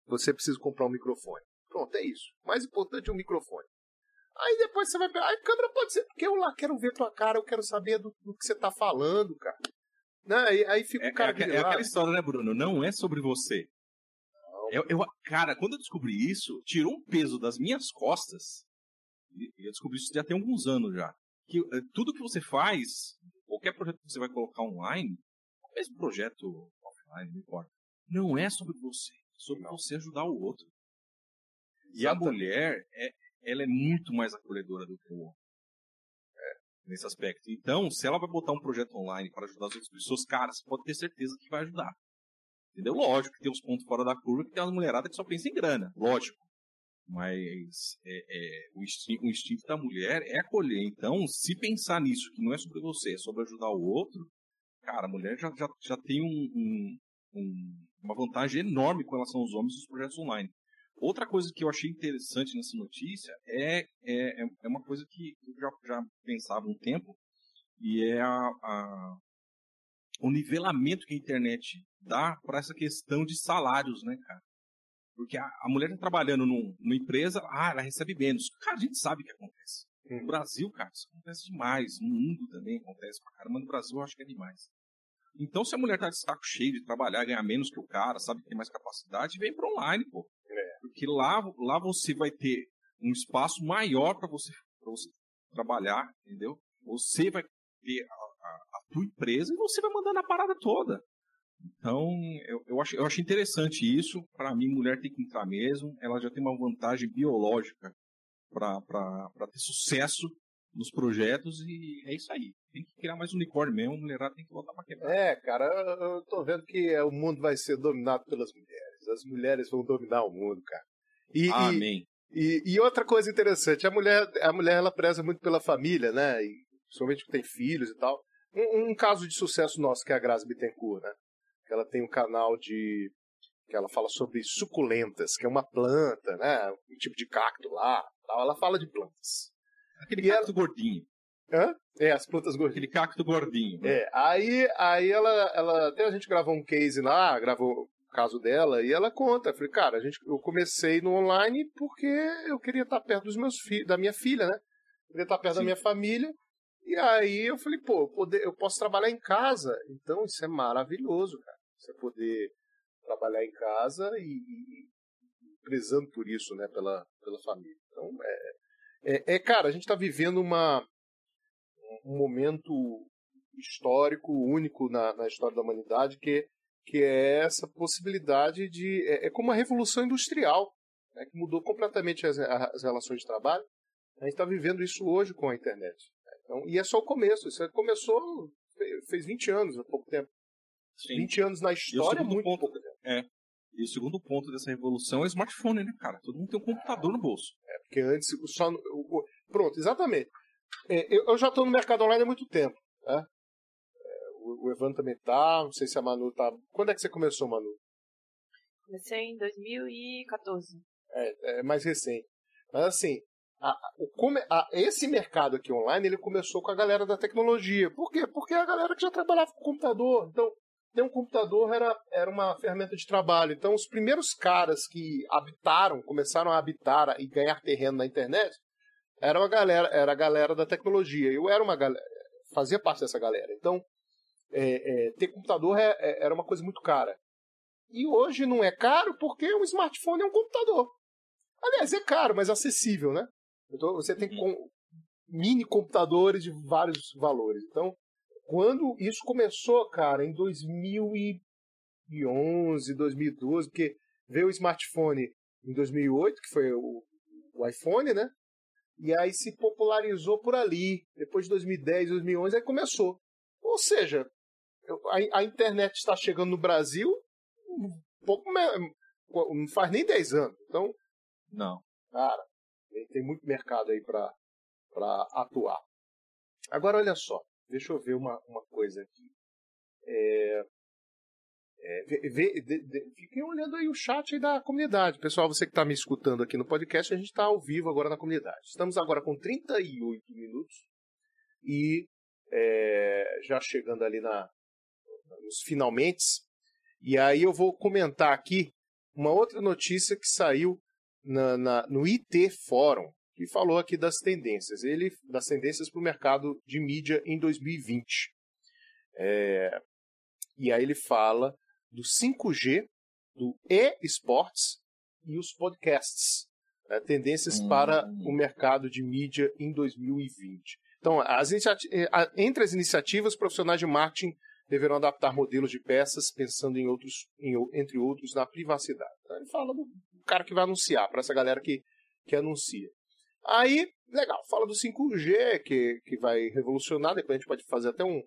você precisa comprar um microfone. Pronto, é isso. O mais importante é um microfone. Aí depois você vai pegar. A câmera pode ser, porque eu lá quero ver tua cara, eu quero saber do, do que você tá falando, cara. Né? Aí, aí fica é, o cara. É, é, é aquela história, né, Bruno? Não é sobre você. Eu, eu, cara, quando eu descobri isso, tirou um peso das minhas costas eu descobri isso já tem alguns anos já. Que eh, tudo que você faz, qualquer projeto que você vai colocar online, mesmo projeto offline, não importa, não é sobre você, é sobre não. você ajudar o outro. E a mulher, é, ela é muito mais acolhedora do que o homem. É, nesse aspecto. Então, se ela vai botar um projeto online para ajudar as outras pessoas, cara, você pode ter certeza que vai ajudar. Entendeu? Lógico que tem os pontos fora da curva, que tem umas mulheradas que só pensam em grana. Lógico. Mas é, é, o, instinto, o, instinto, da mulher é acolher. Então, se pensar nisso, que não é sobre você, é sobre ajudar o outro, cara, a mulher já, já, já tem um, um, um, uma vantagem enorme com relação aos homens nos projetos online. Outra coisa que eu achei interessante nessa notícia é, é, é uma coisa que eu já, já pensava um tempo, e é a, a, o nivelamento que a internet dá para essa questão de salários, né, cara? Porque a, a mulher está trabalhando num, numa empresa, ah, ela recebe menos. Cara, a gente sabe o que acontece. No uhum. Brasil, cara, isso acontece demais. No mundo também acontece pra caramba. No Brasil, eu acho que é demais. Então, se a mulher tá de saco cheio de trabalhar, ganhar menos que o cara, sabe que tem mais capacidade, vem para online, pô. É. Porque lá, lá você vai ter um espaço maior para você, você trabalhar, entendeu? Você vai ter a, a, a, tua empresa e você vai mandar na parada toda. Então, eu, eu, acho, eu acho interessante isso. Para mim, mulher tem que entrar mesmo. Ela já tem uma vantagem biológica para ter sucesso nos projetos e é isso aí. Tem que criar mais unicórnio mesmo, a mulherada tem que voltar para quebrar. É, cara, eu, eu tô vendo que o mundo vai ser dominado pelas mulheres. As mulheres vão dominar o mundo, cara. E, Amém. E, e, e, outra coisa interessante, a mulher, a mulher ela preza muito pela família, né? E, principalmente que tem filhos e tal. Um, um, caso de sucesso nosso que é a Grazi Bittencourt, né? Ela tem um canal de que ela fala sobre suculentas, que é uma planta, né? Um tipo de cacto lá. Tal. Ela fala de plantas. Aquele cacto ela... gordinho. Hã? É, as plantas gordinhas. Aquele cacto gordinho. Né? É, aí, aí ela, ela. Até a gente gravou um case lá, gravou o caso dela, e ela conta. Eu falei, cara, a gente, eu comecei no online porque eu queria estar perto dos meus filhos, da minha filha, né? Eu queria estar perto Sim. da minha família. E aí eu falei, pô, eu posso trabalhar em casa. Então isso é maravilhoso, cara. Você poder trabalhar em casa e, e, e prezando por isso, né, pela, pela família. Então, é, é, é cara, a gente está vivendo uma, um momento histórico único na, na história da humanidade que, que é essa possibilidade de. É, é como uma revolução industrial, né, que mudou completamente as, as relações de trabalho. A gente está vivendo isso hoje com a internet. Então, e é só o começo. Isso começou, fez 20 anos, há pouco tempo. Sim. 20 anos na história é muito ponto, pouco tempo. É. E o segundo ponto dessa revolução é o smartphone, né, cara? Todo mundo tem um computador no bolso. É, porque antes só. Pronto, exatamente. É, eu, já estou no mercado online há muito tempo. Né? É, o, o Evandro também tá, não sei se a Manu tá. Quando é que você começou, Manu? Comecei em 2014. É, é mais recente. Mas assim, a, o, a, esse mercado aqui online ele começou com a galera da tecnologia. Por quê? Porque a galera que já trabalhava com computador. Então, ter um computador era, era uma ferramenta de trabalho. Então, os primeiros caras que habitaram, começaram a habitar e ganhar terreno na internet, era uma galera, era a galera da tecnologia. Eu era uma galera, fazia parte dessa galera. Então, é, é, ter computador é, é era uma coisa muito cara. E hoje não é caro porque um smartphone é um computador. Aliás, é caro, mas acessível, né? Então você tem uhum. com, mini computadores de vários valores. Então, quando isso começou, cara, em 2011, 2012, porque veio o smartphone em 2008, que foi o, o iPhone, né? E aí se popularizou por ali. Depois de 2010, 2011, aí começou. Ou seja, a, a internet está chegando no Brasil um pouco não faz nem 10 anos. Então, não. Cara, tem muito mercado aí para atuar. Agora, olha só. Deixa eu ver uma, uma coisa aqui. É, é, vê, vê, de, de, fiquem olhando aí o chat aí da comunidade. Pessoal, você que está me escutando aqui no podcast, a gente está ao vivo agora na comunidade. Estamos agora com 38 minutos e é, já chegando ali na, nos finalmente. E aí eu vou comentar aqui uma outra notícia que saiu na, na, no IT Fórum, que falou aqui das tendências. Ele das tendências para o mercado de mídia em 2020. É, e aí ele fala do 5G, do e-sports e os podcasts. Né, tendências hum. para o mercado de mídia em 2020. Então, as entre as iniciativas, profissionais de marketing deverão adaptar modelos de peças, pensando em outros, em, entre outros, na privacidade. Então, ele fala do cara que vai anunciar, para essa galera que, que anuncia. Aí, legal, fala do 5G, que, que vai revolucionar, depois a gente pode fazer até um,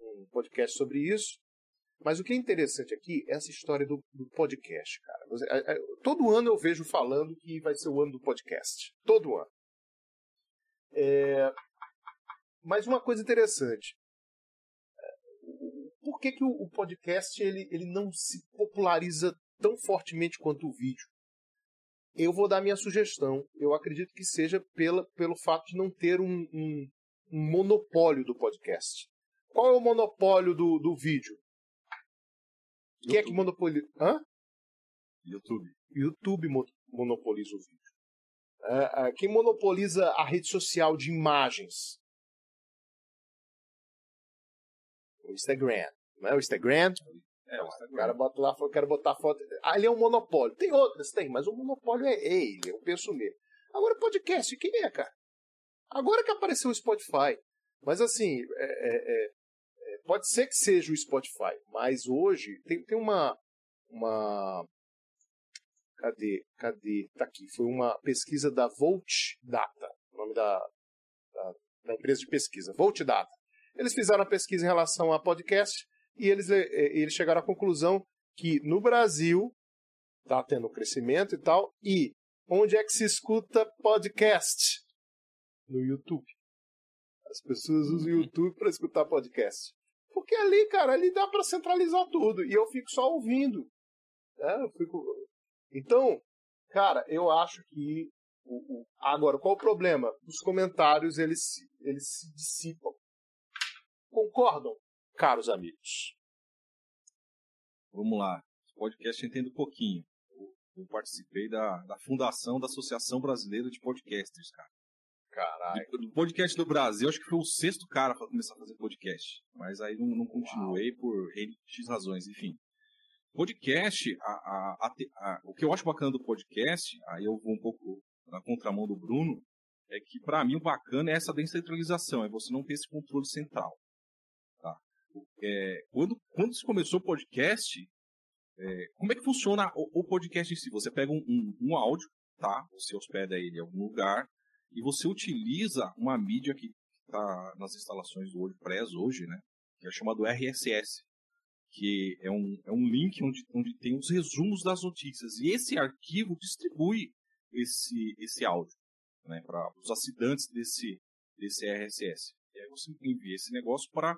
um podcast sobre isso. Mas o que é interessante aqui é essa história do, do podcast, cara. Todo ano eu vejo falando que vai ser o ano do podcast. Todo ano. É... Mas uma coisa interessante. Por que, que o, podcast ele, ele não se populariza tão fortemente quanto o vídeo? Eu vou dar minha sugestão. Eu acredito que seja pela, pelo fato de não ter um, um, um monopólio do podcast. Qual é o monopólio do, do vídeo? YouTube. Quem é que monopoliza? Hã? YouTube. YouTube monopoliza o vídeo. É, é, quem monopoliza a rede social de imagens? O Instagram. Não é o Instagram? É, o, cara bota lá, eu quero botar foto. Ali é um monopólio. Tem outras, tem, mas o monopólio é ele, eu penso nele. Agora, podcast, quem é, cara? Agora que apareceu o Spotify. Mas assim, é, é, é Pode ser que seja o Spotify, mas hoje tem, tem uma, uma. Cadê? Cadê? Tá aqui. Foi uma pesquisa da Volt Data, o nome da, da, da empresa de pesquisa. Volt Data. Eles fizeram a pesquisa em relação a podcast e eles, eh, eles chegaram à conclusão que no Brasil está tendo crescimento e tal. E onde é que se escuta podcast? No YouTube. As pessoas usam o YouTube para escutar podcast. Porque ali, cara, ali dá para centralizar tudo. E eu fico só ouvindo. Né? Eu fico... Então, cara, eu acho que. O, o... Agora, qual o problema? Os comentários eles, eles se dissipam. Concordam, caros amigos? Vamos lá. O podcast entendo um pouquinho. Eu participei da, da fundação da Associação Brasileira de Podcasters, cara. Caralho. Do, podcast do Brasil, acho que foi o sexto cara para começar a fazer podcast. Mas aí não, não continuei Uau. por X razões, enfim. Podcast, a, a, a, o que eu acho bacana do podcast, aí eu vou um pouco na contramão do Bruno, é que para mim o bacana é essa descentralização, é você não ter esse controle central. É, quando, quando se começou o podcast, é, como é que funciona o, o, podcast em si? Você pega um, um, um áudio, tá? Você hospeda ele em algum lugar, e você utiliza uma mídia que está nas instalações do WordPress hoje, né? Que é chamado RSS, que é um, é um link onde, onde tem os resumos das notícias. E esse arquivo distribui esse, esse áudio né, para os assinantes desse, desse RSS. E aí você envia esse negócio para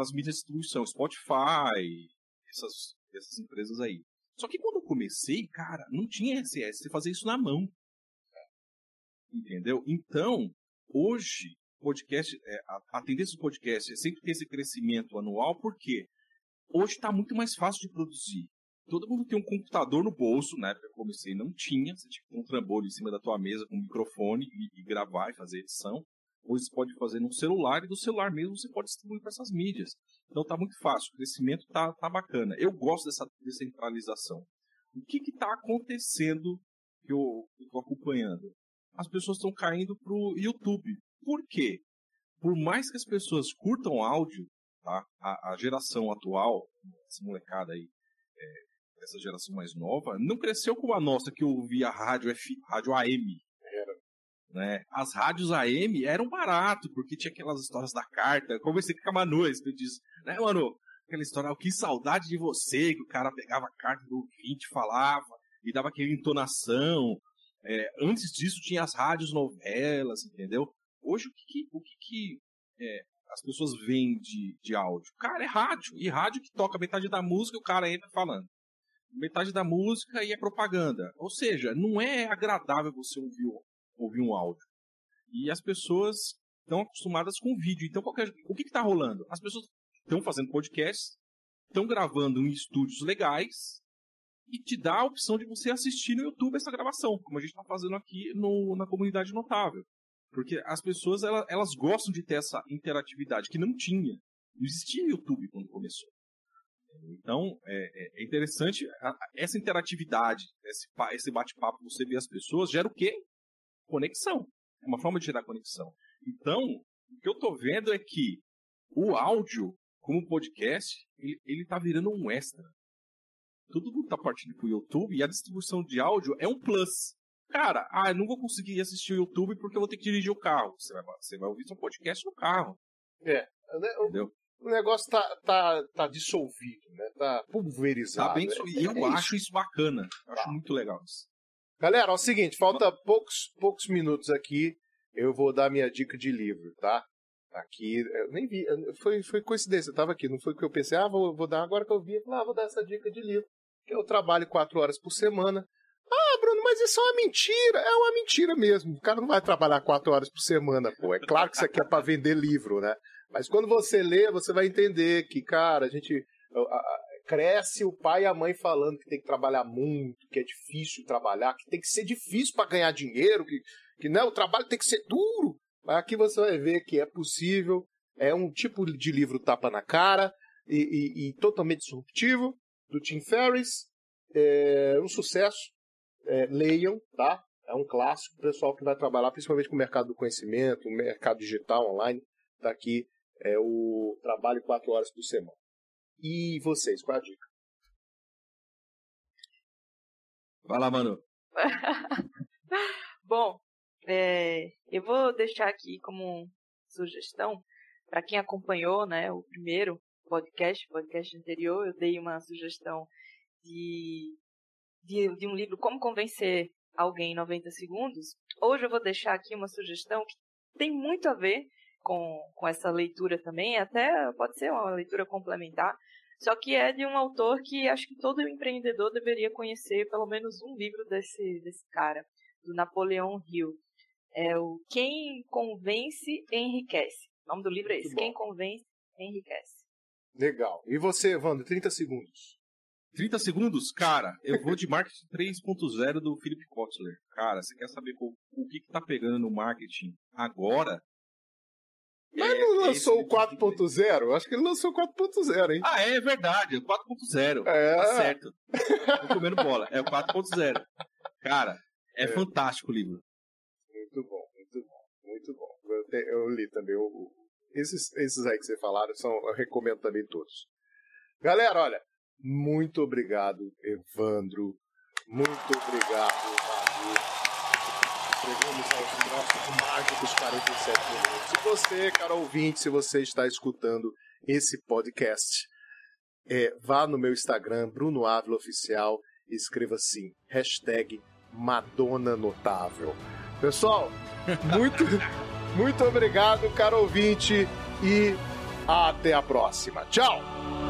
as mídias de distribuição, Spotify, essas, essas empresas aí. Só que quando eu comecei, cara, não tinha RSS, você fazia isso na mão. Entendeu? Então, hoje, podcast, é, a, a tendência do podcast é sempre ter esse crescimento anual, porque hoje está muito mais fácil de produzir. Todo mundo tem um computador no bolso, na época que eu comecei não tinha, você tinha que ter um trambolho em cima da tua mesa com um microfone e, e gravar e fazer edição. Hoje você pode fazer no celular e do celular mesmo você pode distribuir para essas mídias. Então está muito fácil, o crescimento está tá bacana. Eu gosto dessa descentralização. O que está acontecendo que eu estou acompanhando? as pessoas estão caindo pro YouTube. Por quê? Por mais que as pessoas curtam áudio, tá? A, a geração atual, essa molecada aí, é, essa geração mais nova, não cresceu como a nossa que ouvia rádio, F, rádio AM. Né? As rádios AM eram barato, porque tinha aquelas histórias da carta. Conversei com a Manu, eu disse, né, Manu? Aquela história, oh, que saudade de você, que o cara pegava a carta do ouvinte, falava, e dava aquela entonação, é, antes disso tinha as rádios novelas, entendeu? Hoje o que, o que, que é, as pessoas veem de, de áudio? Cara, é rádio. E rádio que toca metade da música o cara entra falando. Metade da música e é propaganda. Ou seja, não é agradável você ouvir, ouvir um áudio. E as pessoas estão acostumadas com vídeo. Então, qualquer, o que está rolando? As pessoas estão fazendo podcasts, estão gravando em estúdios legais, e te dá a opção de você assistir no YouTube essa gravação, como a gente está fazendo aqui no, na comunidade notável. Porque as pessoas elas, elas gostam de ter essa interatividade que não tinha. Não existia YouTube quando começou. Então, é, é, é interessante essa interatividade, esse, esse bate-papo, você vê as pessoas, gera o quê? Conexão. É uma forma de gerar conexão. Então, o que eu estou vendo é que o áudio, como podcast, ele está virando um extra todo mundo tá partindo pro YouTube e a distribuição de áudio é um plus. Cara, ah, eu não vou conseguir assistir o YouTube porque eu vou ter que dirigir o carro. Você vai, você vai ouvir seu podcast no carro. É. Né, Entendeu? o negócio tá, tá, tá dissolvido, né? Tá pulverizado. Tá bem, é, e eu é acho isso bacana. Eu Tá. acho muito legal isso. Galera, é o seguinte, falta poucos, poucos minutos aqui. Eu vou dar minha dica de livro, tá? Aqui, eu nem vi, foi, foi coincidência, eu tava aqui, não foi que eu pensei, ah, vou, vou dar, agora que eu vi, ah, vou dar essa dica de livro, que eu trabalho quatro horas por semana. Ah, Bruno, mas isso é uma mentira, é uma mentira mesmo, o cara não vai trabalhar quatro horas por semana, pô, é claro que isso aqui é pra vender livro, né? Mas quando você lê, você vai entender que, cara, a gente cresce o pai e a mãe falando que tem que trabalhar muito, que é difícil trabalhar, que tem que ser difícil para ganhar dinheiro, que, que não, o trabalho tem que ser duro. Mas aqui você vai ver que é possível, é um tipo de livro tapa na cara e, e- e totalmente disruptivo, do Tim Ferriss, é um sucesso, É, leiam, tá? É um clássico, o pessoal que vai trabalhar principalmente com o mercado do conhecimento, o mercado digital, online, tá aqui, é o trabalho quatro horas por semana. E vocês, qual é a dica? Vai lá, mano. Bom, é, eu vou deixar aqui como sugestão para quem acompanhou, né, o primeiro podcast, podcast anterior, eu dei uma sugestão de, de, de um livro Como Convencer Alguém em 90 Segundos. Hoje eu vou deixar aqui uma sugestão que tem muito a ver com, com essa leitura também, até pode ser uma leitura complementar, só que é de um autor que acho que todo empreendedor deveria conhecer pelo menos um livro desse, desse cara do Napoleão Hill. É o Quem Convence Enriquece. O nome do livro é esse. Quem Convence Enriquece. Legal. E você, Evandro, 30 segundos. 30 segundos? Cara, eu vou de marketing 3.0 do Philip Kotler. Cara, você quer saber o, o que, que tá pegando no marketing agora? Mas não é lançou o 4.0? Eu Acho que ele lançou o 4.0, hein? Ah, é verdade, é o 4.0. É. Tá certo. Tô comendo bola. É o 4.0. Cara, é, É. fantástico o livro. Muito bom, muito bom, muito bom. Eu, te- eu li também o, o- esses, esses aí que você falaram, são, eu recomendo também todos. Galera, olha, muito obrigado, Evandro. Muito obrigado, Maru. Chegamos aos nossos mágicos 47 minutos. E você, cara ouvinte, se você está escutando esse podcast, é, vá no meu Instagram, Bruno Ávila Oficial, e escreva assim, hashtag Madonna Notável. Pessoal, muito, muito obrigado, caro ouvinte, e até a próxima. Tchau!